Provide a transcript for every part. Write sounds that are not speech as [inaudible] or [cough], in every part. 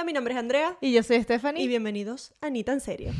Hola, mi nombre es Andrea Y yo soy Stephanie. y bienvenidos a Ni tan serio.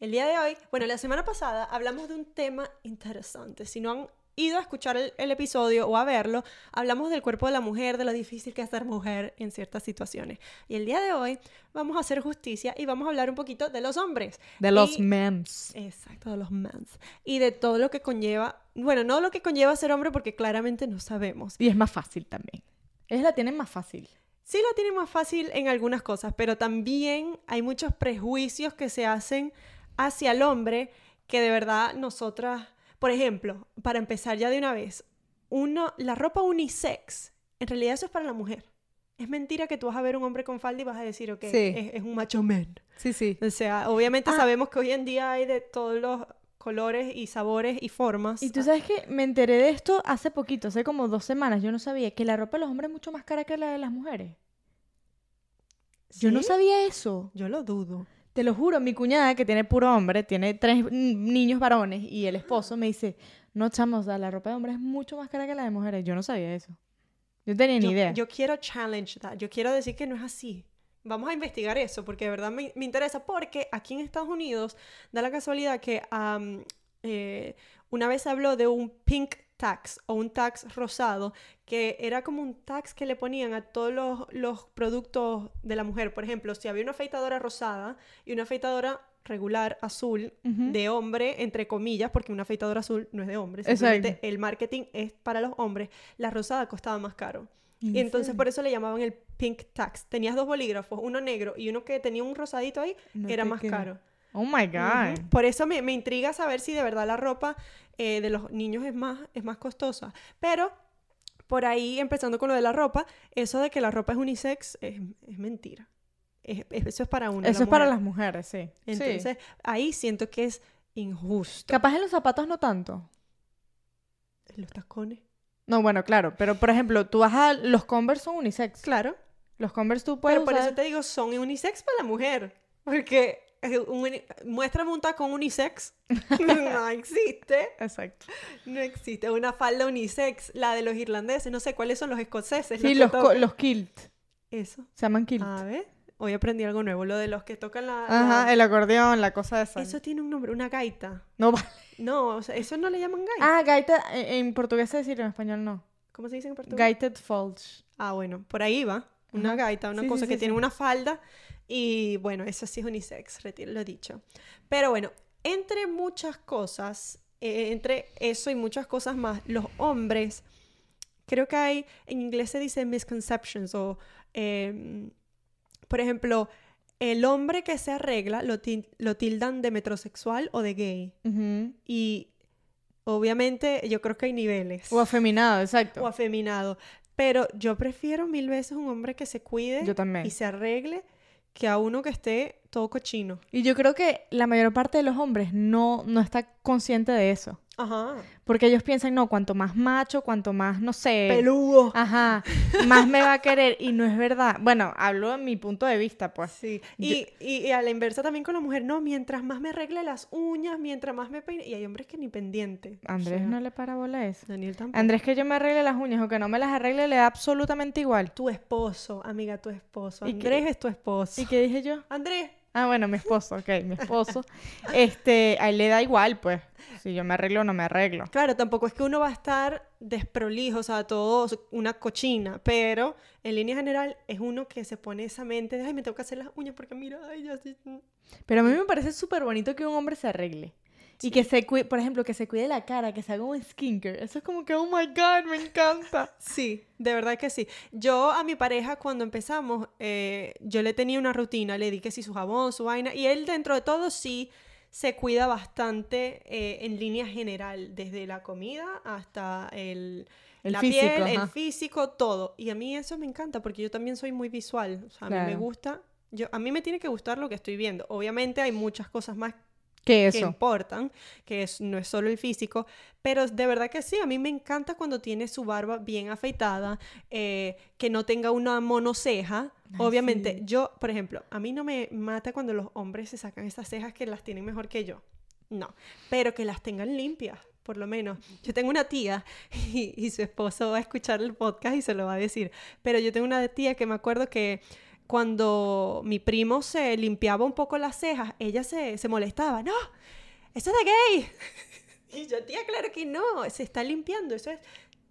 El día de hoy, bueno, la semana pasada hablamos de un tema interesante. Si no han ido a escuchar el, el episodio o a verlo, hablamos del cuerpo de la mujer, de lo difícil que es ser mujer en ciertas situaciones. Y el día de hoy vamos a hacer justicia y vamos a hablar un poquito de los hombres. de los memes. Exacto, de los mans. Y de todo lo que conlleva, bueno, no lo que conlleva ser hombre porque claramente no sabemos. Y es más fácil también. Ellos la tienen más fácil. Sí la tiene más fácil en algunas cosas, pero también hay muchos prejuicios que se hacen hacia el hombre que de verdad nosotras, por ejemplo, para empezar ya de una vez, uno, la ropa unisex, en realidad eso es para la mujer. Es mentira que tú vas a ver un hombre con falda y vas a decir, ok, Sí. es, es un macho man. Sí, sí. O sea, obviamente Ah. sabemos que hoy en día hay de todos los colores y sabores y formas. Y tú sabes que me enteré de esto hace poquito, hace como dos semanas. Yo no sabía que la ropa de los hombres es mucho más cara que la de las mujeres. Yo no sabía eso. Yo lo dudo. Te lo juro, mi cuñada, que tiene puro hombre, tiene tres niños varones y el esposo me dice, no, chamo, o sea, la ropa de hombre es mucho más cara que la de mujeres. Yo no sabía eso. Yo tenía ni yo, idea. yo quiero challenge that. Yo quiero decir que no es así. Vamos a investigar eso porque de verdad me, me interesa. Porque aquí en Estados Unidos da la casualidad que eh, una vez habló de un pink tax o un tax rosado que era como un tax que le ponían a todos los, los productos de la mujer. Por ejemplo, si había una afeitadora rosada y una afeitadora regular azul de hombre, entre comillas, porque una afeitadora azul no es de hombre, Exacto. simplemente el marketing es para los hombres, la rosada costaba más caro. Y entonces por eso le llamaban el pink tax. Tenías dos bolígrafos, uno negro y uno que tenía un rosadito ahí, No era más creo. caro. Oh my God. Por eso me, me intriga saber si de verdad la ropa eh, de los niños es más, es más costosa. Pero por ahí, empezando con lo de la ropa, eso de que la ropa es unisex es, es mentira. Es- es- eso es para uno. Eso es para las mujeres, sí. Sí. Entonces, ahí siento que es injusto. Capaz en los zapatos no tanto. Los tacones. No, bueno, claro, pero por ejemplo, tú vas a los Converse son unisex. Claro. Los Converse tú puedes Pero por usar- eso te digo, son unisex para la mujer. Porque un muéstrame un tacón unisex. [laughs] [laughs] no existe. Exacto. No existe. Una falda unisex. La de los irlandeses. No sé cuáles son los escoceses. Sí, los, tocan. los kilt. Eso. Se llaman kilt. A ver. Hoy aprendí algo nuevo. Lo de los que tocan la. Ajá, la- el acordeón, la cosa esa. Eso tiene un nombre. Una gaita. No vale. No, o sea, eso no le llaman gaita. Ah, gaita, en, en portugués se dice, en español no. ¿Cómo se dice en portugués? Gaited folds. Ah, bueno, por ahí va. Una Ajá. gaita, una Sí, cosa sí, que sí, tiene una falda. Y bueno, eso sí es unisex, retiro lo dicho. Pero bueno, entre muchas cosas, eh, entre eso y muchas cosas más, los hombres, creo que hay, en inglés se dice misconceptions o, em, por ejemplo, el hombre que se arregla lo, til- lo tildan de metrosexual o de gay. Y obviamente yo creo que hay niveles O afeminado, exacto. o afeminado. Pero yo prefiero mil veces un hombre que se cuide Yo también. y se arregle que a uno que esté todo cochino. Y yo creo que la mayor parte de los hombres no, no está consciente de eso. Ajá. Porque ellos piensan, no, cuanto más macho, cuanto más, no sé. Peludo. Ajá, más me va a querer. Y no es verdad. Bueno, hablo en mi punto de vista, pues. Sí. Y, y- y a la inversa también con la mujer, no, mientras más me arregle las uñas, mientras más me peine. Y hay hombres que ni pendiente. O Andrés sea, no le para bola a eso. Daniel tampoco. Andrés que yo me arregle las uñas o que no me las arregle le da absolutamente igual. Tu esposo, amiga, tu esposo. ¿Y qué- Andrés es tu esposo. ¿Y qué dije yo? Andrés. Ah, bueno, mi esposo, ok, mi esposo. Este, a él le da igual, pues. Si yo me arreglo o no me arreglo. Claro, tampoco es que uno va a estar desprolijo, o sea, todo una cochina, pero en línea general es uno que se pone esa mente de, ay, me tengo que hacer las uñas porque mira, ay, ya sí. Pero a mí me parece súper bonito que un hombre se arregle. Y que se cuide, por ejemplo, que se cuide la cara, que se haga un skincare. Eso es como que, oh my God, me encanta. [laughs] Sí, de verdad que sí. Yo a mi pareja cuando empezamos, eh, yo le tenía una rutina, le di que sí su jabón, su vaina, y él dentro de todo sí se cuida bastante eh, en línea general, desde la comida hasta el, El la físico, piel, el físico, todo. Y a mí eso me encanta porque yo también soy muy visual, o sea, a mí me gusta, yo, a mí me tiene que gustar lo que estoy viendo. Obviamente hay muchas cosas más ¿Qué que eso? importan, que es, no es solo el físico, pero de verdad que sí, a mí me encanta cuando tiene su barba bien afeitada, eh, que no tenga una monoceja. Ay, Obviamente, sí. yo, por ejemplo, a mí no me mata cuando los hombres se sacan esas cejas que las tienen mejor que yo. No, pero que las tengan limpias, por lo menos. Yo tengo una tía [laughs] y, y su esposo va a escuchar el podcast y se lo va a decir, pero yo tengo una tía que me acuerdo que cuando mi primo se limpiaba un poco las cejas, ella se, se molestaba. No, eso es de gay. [laughs] y yo, tía, claro que no, se está limpiando. Eso es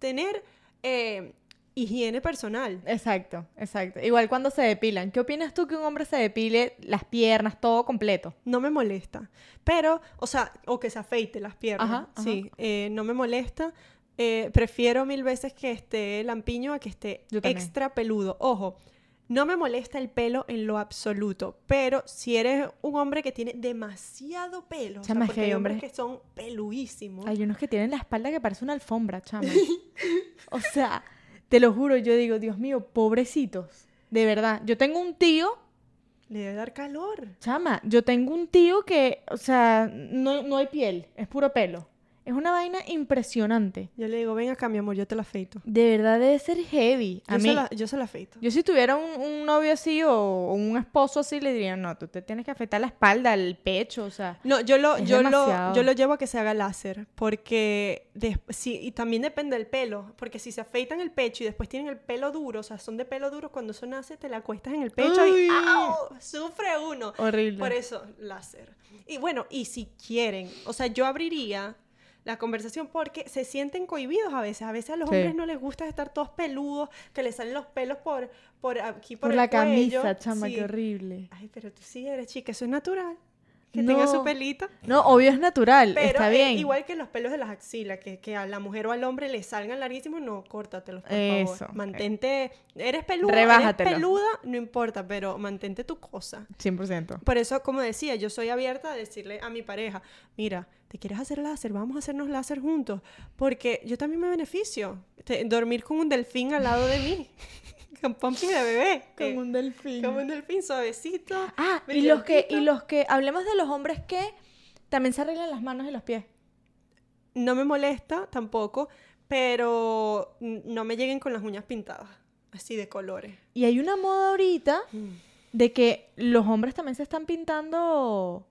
tener eh, higiene personal. Exacto, exacto. Igual cuando se depilan. ¿Qué opinas tú que un hombre se depile las piernas, todo completo? No me molesta. Pero, o sea, o que se afeite las piernas. Ajá, ajá. Sí, eh, no me molesta. Eh, prefiero mil veces que esté lampiño a que esté extra peludo. Ojo, no me molesta el pelo en lo absoluto, pero si eres un hombre que tiene demasiado pelo, o sea, Chama, es porque que hay hombres- que son peluísimos. Hay unos que tienen la espalda que parece una alfombra, chama. [laughs] o sea, te lo juro, yo digo, Dios mío, pobrecitos. De verdad, yo tengo un tío, Le debe dar calor. chama, yo tengo un tío que, o sea, no, no hay piel, es puro pelo. Es una vaina impresionante. Yo le digo, ven acá, mi amor, yo te la afeito. De verdad debe ser heavy. A Yo, mí, se, la, yo se la afeito. yo si tuviera un, un novio así o, o un esposo así, le diría, no, tú te tienes que afeitar la espalda, el pecho, o sea. No, yo lo, yo lo, yo lo llevo a que se haga láser, porque sí, y también depende del pelo, porque si se afeitan el pecho y después tienen el pelo duro, o sea, son de pelo duro, cuando eso nace te la acuestas en el pecho Uy. y ¡au! sufre uno. Horrible. Por eso, láser. Y bueno, y si quieren, o sea, yo abriría la conversación porque se sienten cohibidos a veces. A veces a los Sí. hombres no les gusta estar todos peludos, que les salen los pelos por, por aquí, por, Por el la cuello. camisa, chama, Sí. qué horrible. Ay, pero tú sí eres chica, eso es natural. Que tenga su pelito. No, obvio es natural, Pero está eh, bien. igual que los pelos de las axilas, que, que a la mujer o al hombre le salgan larguísimos, no, córtatelos, por Eso. favor. Mantente, eres peluda, Rebájatelo. eres peluda, no importa, pero mantente tu cosa. 100%. Por eso, como decía, yo soy abierta a decirle a mi pareja, mira, ¿te quieres hacer láser? Vamos a hacernos láser juntos, porque yo también me beneficio. Te- dormir con un delfín al lado de mí, [laughs] con pompi de bebé, Como un delfín. como un delfín suavecito. Ah, y los que, y los que, hablemos de los hombres que también se arreglan las manos y los pies. No me molesta tampoco, pero no me lleguen con las uñas pintadas, así de colores. Y hay una moda ahorita de que los hombres también se están pintando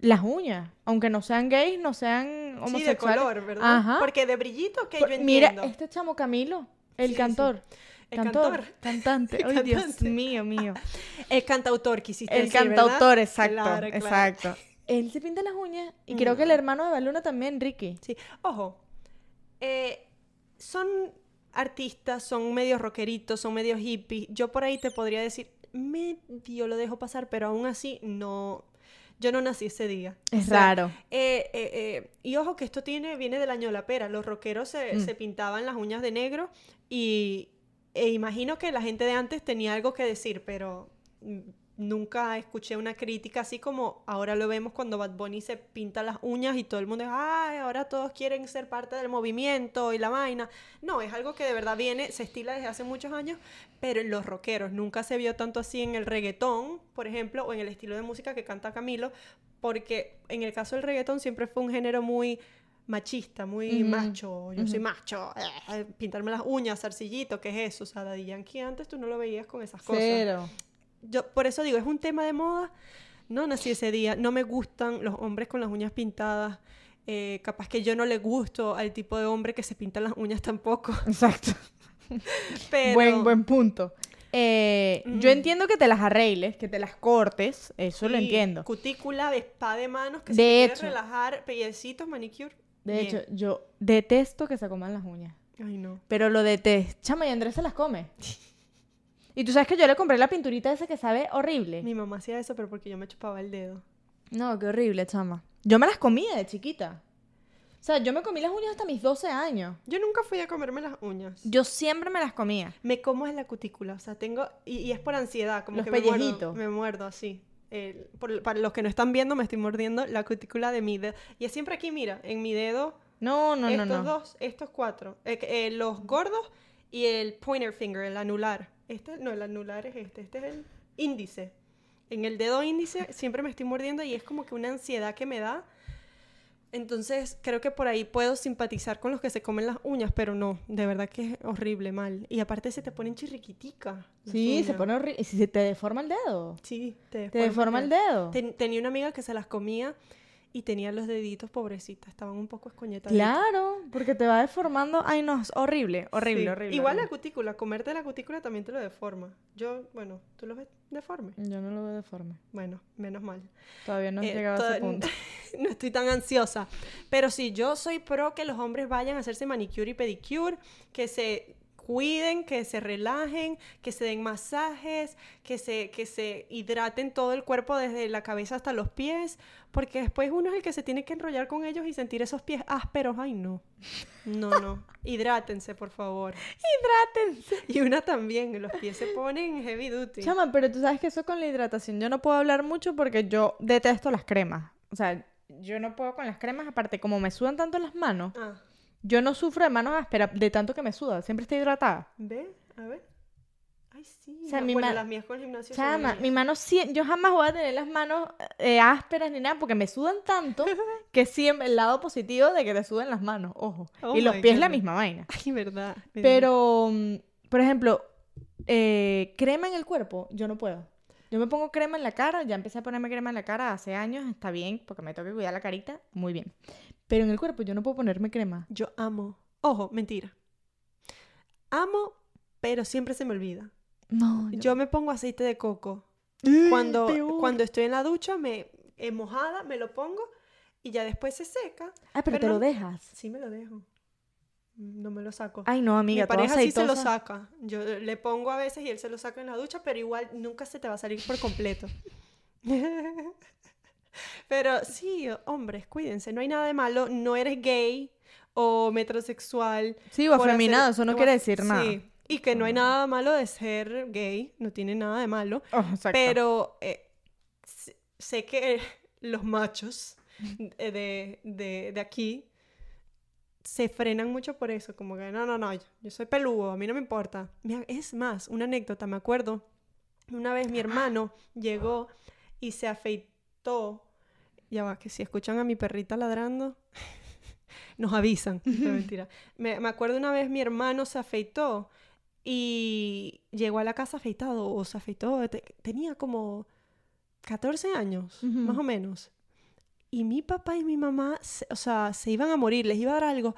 las uñas, aunque no sean gays, no sean Sí, homosexuales. de color, ¿verdad? Ajá. Porque de brillito que Por- yo Mira, entiendo. este chamo Camilo, el Sí, sí. cantor. El cantor, cantor. cantante. [laughs] Ay, Dios mío, mío. [laughs] El cantautor quisiste El decir, ¿verdad? cantautor, exacto, Claro, claro. exacto. Él se pinta las uñas y creo que el hermano de Baluna también, Ricky. Sí, ojo, eh, son artistas, son medio rockeritos, son medio hippies. Yo por ahí te podría decir, medio lo dejo pasar, pero aún así no, yo no nací ese día. O Es sea, raro. eh, eh, eh, y ojo que esto tiene, viene del año de la pera. Los rockeros se, Mm. se pintaban las uñas de negro y e imagino que la gente de antes tenía algo que decir, pero mm, nunca escuché una crítica así como ahora lo vemos cuando Bad Bunny se pinta las uñas y todo el mundo es, ay, ahora todos quieren ser parte del movimiento y la vaina. No, es algo que de verdad viene, se estila desde hace muchos años, pero en los rockeros nunca se vio tanto así en el reggaetón, por ejemplo, o en el estilo de música que canta Camilo, porque en el caso del reggaetón siempre fue un género muy machista, muy macho, yo soy macho, eh, pintarme las uñas, zarcillito, ¿qué es eso? O sea, Daddy Yankee antes tú no lo veías con esas cosas. Cero. Yo por eso digo, es un tema de moda. No nací ese día, no me gustan los hombres con las uñas pintadas. eh, capaz que yo no le gusto al tipo de hombre que se pinta las uñas tampoco. [laughs] Exacto. [laughs] Pero Buen, buen punto. Eh, Yo entiendo que te las arregles, que te las cortes, eso lo entiendo. Cutícula de spa de manos que De se quiere hecho. relajar, pellecitos, manicure. De bien. hecho, yo detesto que se coman las uñas. Ay, no. Pero lo detesto. Chama, y Andrés se las come. [laughs] Y tú sabes que yo le compré la pinturita esa que sabe horrible. Mi mamá hacía eso, pero porque yo me chupaba el dedo. No, qué horrible, chama. Yo me las comía de chiquita. O sea, yo me comí las uñas hasta mis 12 años. Yo nunca fui a comerme las uñas. Yo siempre me las comía. Me como es la cutícula, o sea, tengo, y, y es por ansiedad, como Los que me muerdo, me muerdo así. Por- para los que no están viendo, me estoy mordiendo la cutícula de mi dedo. Y es siempre aquí, mira, en mi dedo, No, no, no, estos no. dos, estos cuatro, eh, eh, los gordos y el pointer finger, el anular. Este, no, el anular es este, este es el índice. En el dedo índice siempre me estoy mordiendo y es como que una ansiedad que me da. Entonces creo que por ahí puedo simpatizar con los que se comen las uñas, pero no, de verdad que es horrible, mal. Y aparte se te ponen chirriquiticas. las Sí, se pone horrible. Y si se te deforma el dedo. Sí, te Te deforma el dedo. Ten- tenía una amiga que se las comía y tenía los deditos pobrecitas, estaban un poco escoñetados. Claro, porque te va deformando. Ay, no, es horrible, horrible, horrible. Igual la cutícula, comerte la cutícula también te lo deforma. Yo, bueno, ¿tú lo ves deforme? Yo no lo veo deforme. Bueno, menos mal. Todavía no he Eh, llegado a ese to- punto. [laughs] no estoy tan ansiosa. Pero sí, yo soy pro que los hombres vayan a hacerse manicure y pedicure, que se cuiden, que se relajen, que se den masajes, que se, que se hidraten todo el cuerpo desde la cabeza hasta los pies, porque después uno es el que se tiene que enrollar con ellos y sentir esos pies ásperos. Ay, no. No, no. Hidrátense, por favor. Hidrátense. Y una también, los pies se ponen heavy duty. Chama, pero tú sabes que eso con la hidratación yo no puedo hablar mucho porque yo detesto las cremas. O sea, yo no puedo con las cremas, aparte como me sudan tanto las manos, Ah, yo no sufro de manos ásperas de tanto que me suda, siempre estoy hidratada. ¿ve? A ver. Ay, sí. O sea, mi bueno, las mías con el gimnasio son Chama, mi mano yo jamás voy a tener las manos eh, ásperas ni nada porque me sudan tanto [laughs] que siempre el lado positivo de que te sudan las manos, ojo. Oh y los pies la goodness. misma vaina. [laughs] Ay, verdad. verdad. Pero, mm, por ejemplo, eh, crema en el cuerpo, yo no puedo. Yo me pongo crema en la cara, ya empecé a ponerme crema en la cara hace años, está bien, porque me tengo que cuidar la carita, muy bien. Pero en el cuerpo yo no puedo ponerme crema. Yo amo. Ojo, mentira. Amo, pero siempre se me olvida. No, Yo me pongo aceite de coco. Cuando, cuando estoy en la ducha, me eh, mojada, me lo pongo y ya después se seca. Ah, pero, pero te no- lo dejas. Sí me lo dejo. No me lo saco. Ay, no, amiga, Mi pareja sí se lo saca. Yo le pongo a veces y él se lo saca en la ducha, pero igual nunca se te va a salir por completo. [laughs] pero sí, hombres, cuídense. No hay nada de malo. No eres gay o metrosexual. Sí, o afeminado, hacer- eso no o quiere decir nada. Sí, y que no hay nada malo de ser gay. No tiene nada de malo. Oh. Pero eh, sé- que los machos de, de, de aquí se frenan mucho por eso, como que no, no, no, yo, yo soy peludo, a mí no me importa. Es más, una anécdota, me acuerdo, una vez mi hermano llegó y se afeitó, ya va, que si escuchan a mi perrita ladrando, [laughs] nos avisan, [laughs] no mentira. Me, me acuerdo una vez mi hermano se afeitó y llegó a la casa afeitado, o se afeitó, te- tenía como 14 años, más o menos. Y mi papá y mi mamá, se- o sea, se iban a morir, les iba a dar algo.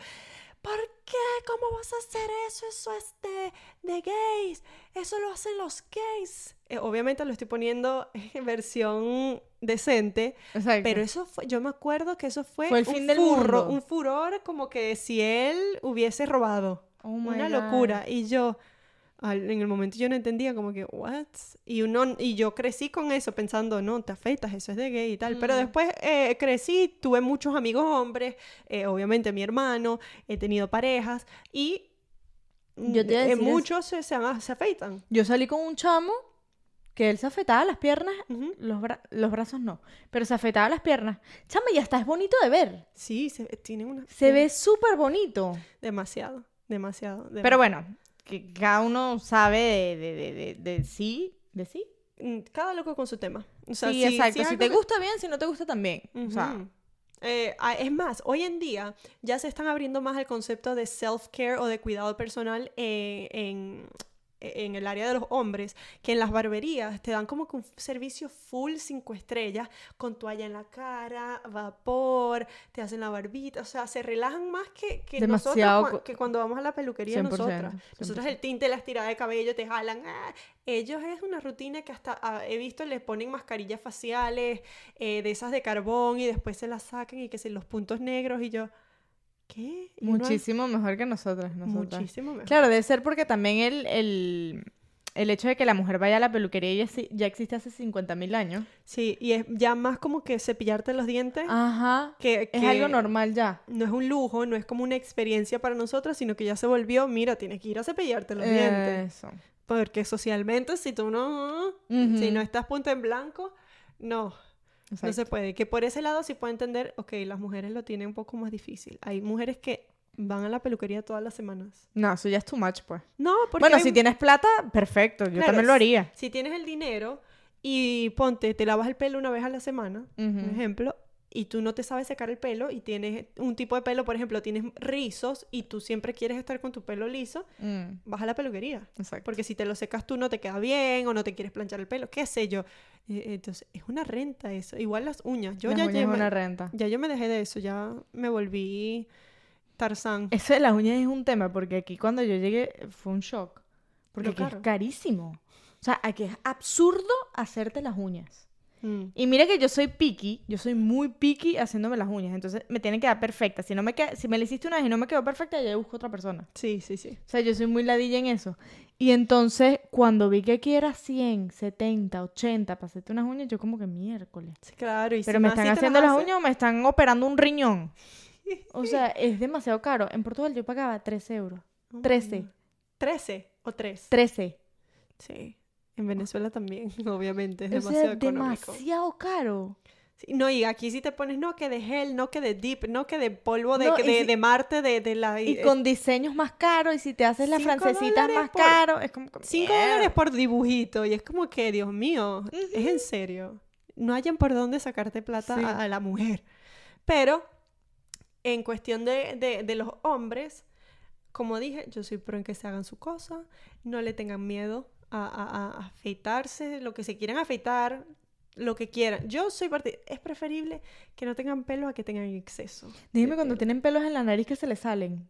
¿Por qué? ¿Cómo vas a hacer eso? Eso es de, de gays. Eso lo hacen los gays. Eh, obviamente lo estoy poniendo [laughs] en versión decente, Exacto. pero eso fue, yo me acuerdo que eso fue, Fue el un fin del furro, mundo. un furor como que si él hubiese robado. Oh my Una God. locura. Y yo, al- en el momento yo no entendía como que, what? Y, uno, y yo crecí con eso pensando, no, te afeitas, eso es de gay y tal. Pero Mm. después eh, crecí, tuve muchos amigos hombres, eh, obviamente mi hermano, he tenido parejas y Yo te eh, muchos se, se, se afeitan. Yo salí con un chamo que él se afeitaba las piernas, los, bra- los brazos no, pero se afeitaba las piernas. Chama, y hasta es bonito de ver. Sí, se, tienen una... Se ve súper bonito. Demasiado, demasiado. Pero bueno, que cada uno sabe de, de, de, de, sí, de sí. Mm, Cada loco con su tema. O sea, sí, si- exacto. si te que- gusta bien, si no te gusta también. O sea. Eh, es más, hoy en día ya se están abriendo más el concepto de self-care o de cuidado personal eh, en, en el área de los hombres, que en las barberías te dan como que un servicio full cinco estrellas, con toalla en la cara, vapor, te hacen la barbita, o sea, se relajan más que, que Demasiado nosotros, que cuando vamos a la peluquería 100%, nosotras. Nosotras 100%. el tinte, la estirada de cabello, te jalan. ah, Ellos es una rutina que hasta ah, he visto les ponen mascarillas faciales eh, de esas de carbón y después se las sacan y que se los puntos negros y yo, muchísimo mejor que nosotras. nosotras. muchísimo mejor. Claro, debe ser porque también el, el, el hecho de que la mujer vaya a la peluquería ya, ya existe hace 50.000 años. Sí, y es ya más como que cepillarte los dientes, Ajá. que, Es algo normal ya. no es un lujo, no es como una experiencia para nosotros, sino que ya se volvió, mira, tienes que ir a cepillarte los dientes. Eso. Porque socialmente, si tú no, si no estás punto en blanco, no, No se puede. Que por ese lado sí puedo entender, ok, las mujeres lo tienen un poco más difícil. Hay mujeres que van a la peluquería todas las semanas. No, eso ya es too much, pues. No, porque Bueno, hay- si tienes plata, perfecto. Yo Claro, también lo haría. si tienes el dinero y ponte, te lavas el pelo una vez a la semana, por ejemplo, y tú no te sabes secar el pelo y tienes un tipo de pelo, por ejemplo, tienes rizos y tú siempre quieres estar con tu pelo liso, Mm, vas a la peluquería. exacto. Porque si te lo secas tú no te queda bien o no te quieres planchar el pelo, qué sé yo. Eh, Entonces, es una renta eso. Igual las uñas. Yo Las ya, uñas ya es me, una renta. ya yo me dejé de eso, ya me volví Tarzán. Eso de las uñas es un tema, porque aquí cuando yo llegué fue un shock. Porque aquí es carísimo. O sea, aquí es absurdo hacerte las uñas. Mm. Y mira que yo soy picky, yo soy muy picky haciéndome las uñas, entonces me tienen que quedar perfectas. Si no me queda, si me la hiciste una vez y no me quedó perfecta, ya busco otra persona. Sí, sí, sí. O sea, yo soy muy ladilla en eso. Y entonces, cuando vi que aquí era 100, 70, 80 para hacerte unas uñas, yo como que miércoles. Sí, claro. Y Pero si me están haciendo las uñas o me están operando un riñón. [laughs] O sea, es demasiado caro. En Portugal yo pagaba 13 euros. Oh my 13. God. 13 o 3. 13. Sí. En Venezuela también, [laughs] obviamente, es O demasiado sea, económico. demasiado caro. Sí, no, y aquí sí te pones, no que de gel, no que de dip, no que de polvo de, No, de, si- de Marte, de, de la... Y eh, con diseños más caros, y si te haces las francesitas más por- caro, es como que 5 mierda. dólares por dibujito. Y es como que, Dios mío, es en serio. No hayan por dónde sacarte plata Sí. a, a la mujer. Pero, en cuestión de, de- de los hombres, como dije, yo soy pro en que se hagan su cosa. No le tengan miedo a, a- a afeitarse, lo que se quieran afeitar, lo que quieran. Yo soy parte... Es preferible que no tengan pelo a que tengan exceso. Dime cuando pelo. tienen pelos en la nariz que se les salen.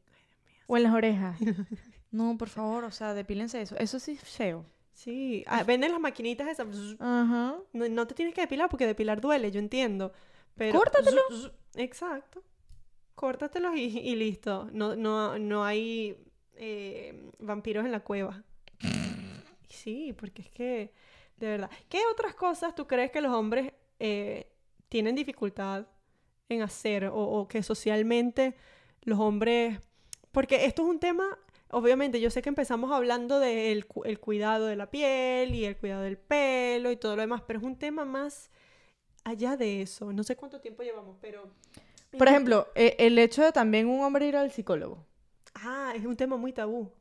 O en las orejas. [laughs] No, por favor, o sea, depílense eso. Eso sí es feo. Sí, ah, venden las maquinitas esas... Ajá. No, no te tienes que depilar porque depilar duele, yo entiendo. Pero Córtatelo. Exacto. Córtatelos y, y listo. No, no, no hay eh, vampiros en la cueva. Sí, porque es que, de verdad. ¿Qué otras cosas tú crees que los hombres eh, tienen dificultad en hacer o, o que socialmente los hombres... Porque esto es un tema, obviamente, yo sé que empezamos hablando del cu- el cuidado de la piel y el cuidado del pelo y todo lo demás, pero es un tema más allá de eso. No sé cuánto tiempo llevamos, pero... Por ejemplo, e- el hecho de también un hombre ir al psicólogo. Ah, es un tema muy tabú.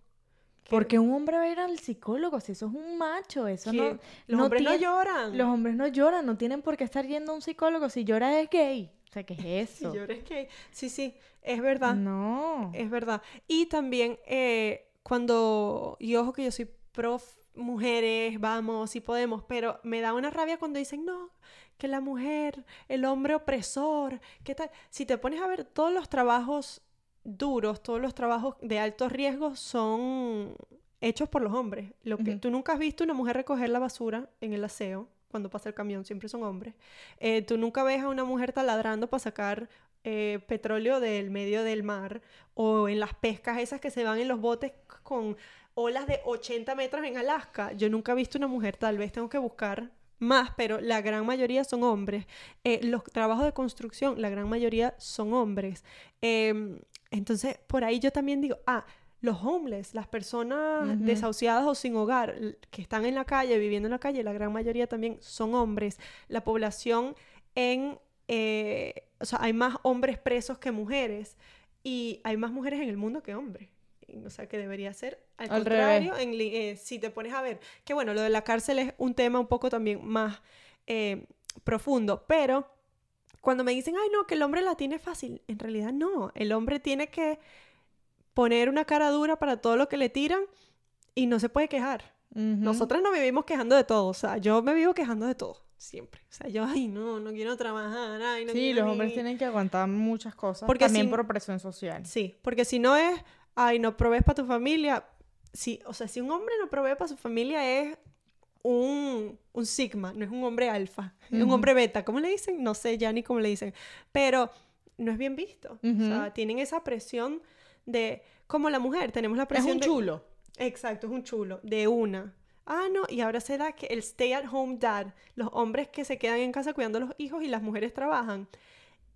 Que- Porque un hombre va a ir al psicólogo si eso es un macho, eso no... los no hombres no lloran. Los hombres no lloran, no tienen por qué estar yendo a un psicólogo. Si llora es gay. O sea, ¿qué es [laughs] Si eso? lloras que... Sí, sí, es verdad. No. Es verdad. Y también eh, cuando, y ojo que yo soy pro mujeres, vamos, si podemos, pero me da una rabia cuando dicen, no, que la mujer, el hombre opresor, ¿qué tal? Si te pones a ver todos los trabajos duros, todos los trabajos de alto riesgo son hechos por los hombres. Lo que tú nunca has visto una mujer recoger la basura en el aseo cuando pasa el camión, siempre son hombres. Eh, tú nunca ves a una mujer taladrando para sacar eh, petróleo del medio del mar o en las pescas esas que se van en los botes con olas de 80 metros en Alaska. Yo nunca he visto una mujer, tal vez tengo que buscar más, pero la gran mayoría son hombres. Eh, los trabajos de construcción, la gran mayoría son hombres. Em, entonces, por ahí yo también digo, ah, los homeless, las personas desahuciadas o sin hogar, que están en la calle, viviendo en la calle, la gran mayoría también son hombres. La población en, eh, o sea, hay más hombres presos que mujeres y hay más mujeres en el mundo que hombres. O sea, que debería ser al, Al contrario, en eh, si te pones a ver, que bueno, lo de la cárcel es un tema un poco también más eh, profundo, pero cuando me dicen, ay, no, que el hombre la tiene fácil, en realidad no, el hombre tiene que poner una cara dura para todo lo que le tiran y no se puede quejar. Ujú. Nosotras nos vivimos quejando de todo, o sea, yo me vivo quejando de todo, siempre. O sea, yo, ay, no, no quiero trabajar, ay, no Sí, los hombres ni-". tienen que aguantar muchas cosas. Porque también si- por presión social. Sí, porque si no es, ay, no provees para tu familia, sí, o sea, si un hombre no provee para su familia es un, un sigma, no es un hombre alfa, es un hombre beta, ¿cómo le dicen? No sé ya ni cómo le dicen, pero no es bien visto. O sea, Ujú. tienen esa presión de, como la mujer, tenemos la Es presión un de- chulo. Exacto, es un chulo, de una. Ah, no, y ahora se da que el stay at home dad, los hombres que se quedan en casa cuidando a los hijos y las mujeres trabajan.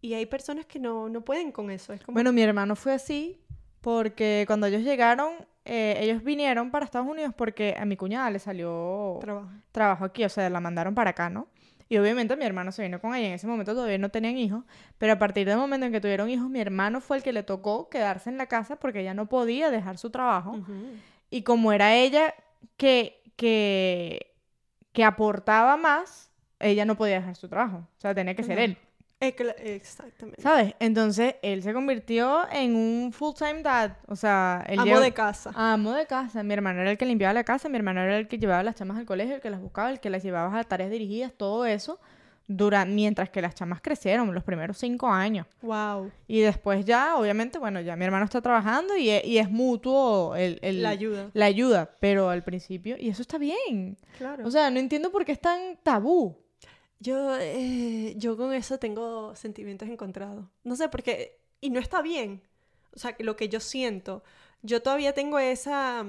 Y hay personas que no, no pueden con eso. Es como, Bueno, mi hermano fue así porque cuando ellos llegaron, eh, ellos vinieron para Estados Unidos porque a mi cuñada le salió trabajo. trabajo aquí, o sea, la mandaron para acá, ¿no? Y obviamente mi hermano se vino con ella. En ese momento todavía no tenían hijos, pero a partir del momento en que tuvieron hijos, mi hermano fue el que le tocó quedarse en la casa porque ella no podía dejar su trabajo. Y como era ella que, que, que aportaba más, ella no podía dejar su trabajo. O sea, tenía que ser él. Eh, Exactamente. ¿Sabes? Entonces, él se convirtió en un full-time dad. O sea, él Amo de casa. Amo de casa. Mi hermano era el que limpiaba la casa, mi hermano era el que llevaba a las chamas al colegio, el que las buscaba, el que las llevaba a tareas dirigidas, todo eso, dura, mientras que las chamas crecieron, los primeros cinco años. Wow. Y después ya, obviamente, bueno, ya mi hermano está trabajando y, e- y es mutuo el, el- La ayuda. la ayuda, pero al principio, y eso está bien. Claro. O sea, no entiendo por qué es tan tabú. Yo, eh, yo con eso tengo sentimientos encontrados. No sé, porque... Y no está bien. O sea, lo que yo siento. Yo todavía tengo esa,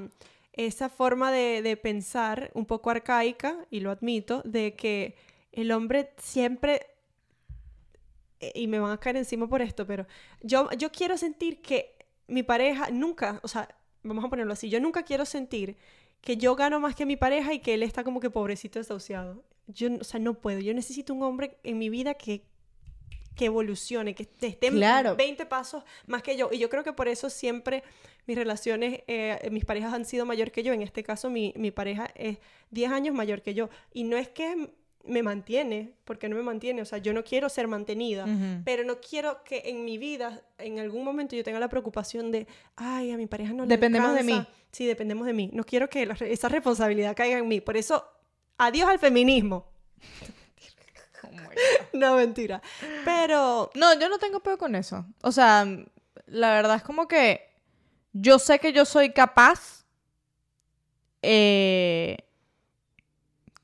esa forma de, de pensar un poco arcaica, y lo admito, de que el hombre siempre... eh, Y me van a caer encima por esto, pero yo, yo quiero sentir que mi pareja nunca, o sea, vamos a ponerlo así, yo nunca quiero sentir que yo gano más que mi pareja y que él está como que pobrecito desahuciado. Yo, o sea, no puedo. Yo necesito un hombre en mi vida que, que evolucione, que esté Claro. 20 pasos más que yo. Y yo creo que por eso siempre mis relaciones, eh, mis parejas han sido mayor que yo. En este caso, mi, mi pareja es 10 años mayor que yo. Y no es que me mantiene, porque no me mantiene. O sea, yo no quiero ser mantenida. Pero no quiero que en mi vida, en algún momento, yo tenga la preocupación de, ay, a mi pareja no le Dependemos de alcanza". mí. Sí, dependemos de mí. No quiero que la esa responsabilidad caiga en mí. Por eso, adiós al feminismo. no, mentira. Pero, No, yo no tengo peor con eso. O sea, la verdad es como que yo sé que yo soy capaz. eh,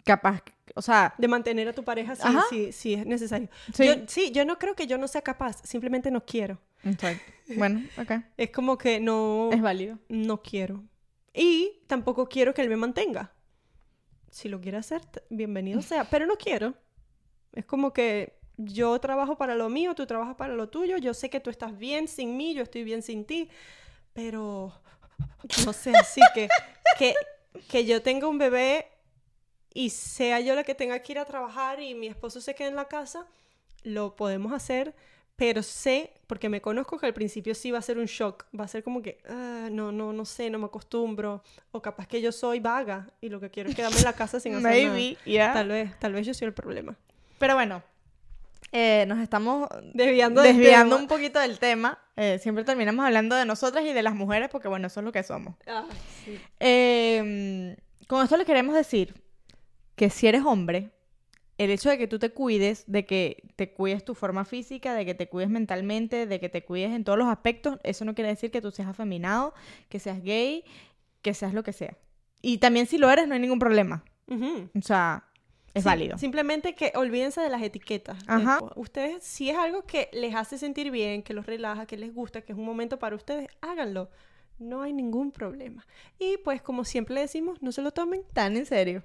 capaz. O sea, de mantener a tu pareja sí, sí, es necesario. Sí. Yo, sí, yo no creo que yo no sea capaz, simplemente no quiero. exacto. Bueno, ok. Es como que no, Es válido. no quiero. Y tampoco quiero que él me mantenga. Si lo quiere hacer, bienvenido sea, pero no quiero. Es como que yo trabajo para lo mío, tú trabajas para lo tuyo, yo sé que tú estás bien sin mí, yo estoy bien sin ti, pero no sé, así [laughs] que, que, que yo tenga un bebé y sea yo la que tenga que ir a trabajar y mi esposo se quede en la casa, lo podemos hacer, pero sé, porque me conozco que al principio sí va a ser un shock, va a ser como que, "Ah, no, no, no sé, no me acostumbro, o capaz que yo soy vaga y lo que quiero es quedarme en la casa sin [laughs] hacer Maybe, nada. yeah. Tal vez, tal vez yo soy el problema. Pero bueno, eh, nos estamos Desviando desviando un poquito del tema. Eh, siempre terminamos hablando de nosotras y de las mujeres porque, bueno, eso es lo que somos. Ah, sí. Eh, con esto le queremos decir que si eres hombre, el hecho de que tú te cuides, de que te cuides tu forma física, de que te cuides mentalmente, de que te cuides en todos los aspectos, eso no quiere decir que tú seas afeminado, que seas gay, que seas lo que sea. Y también si lo eres, no hay ningún problema. O sea, es Sí, válido. Simplemente que olvídense de las etiquetas. Ajá. Después, Ustedes, si es algo que les hace sentir bien, que los relaja, que les gusta, que es un momento para ustedes, háganlo. No hay ningún problema. Y pues como siempre le decimos, no se lo tomen Tan en serio.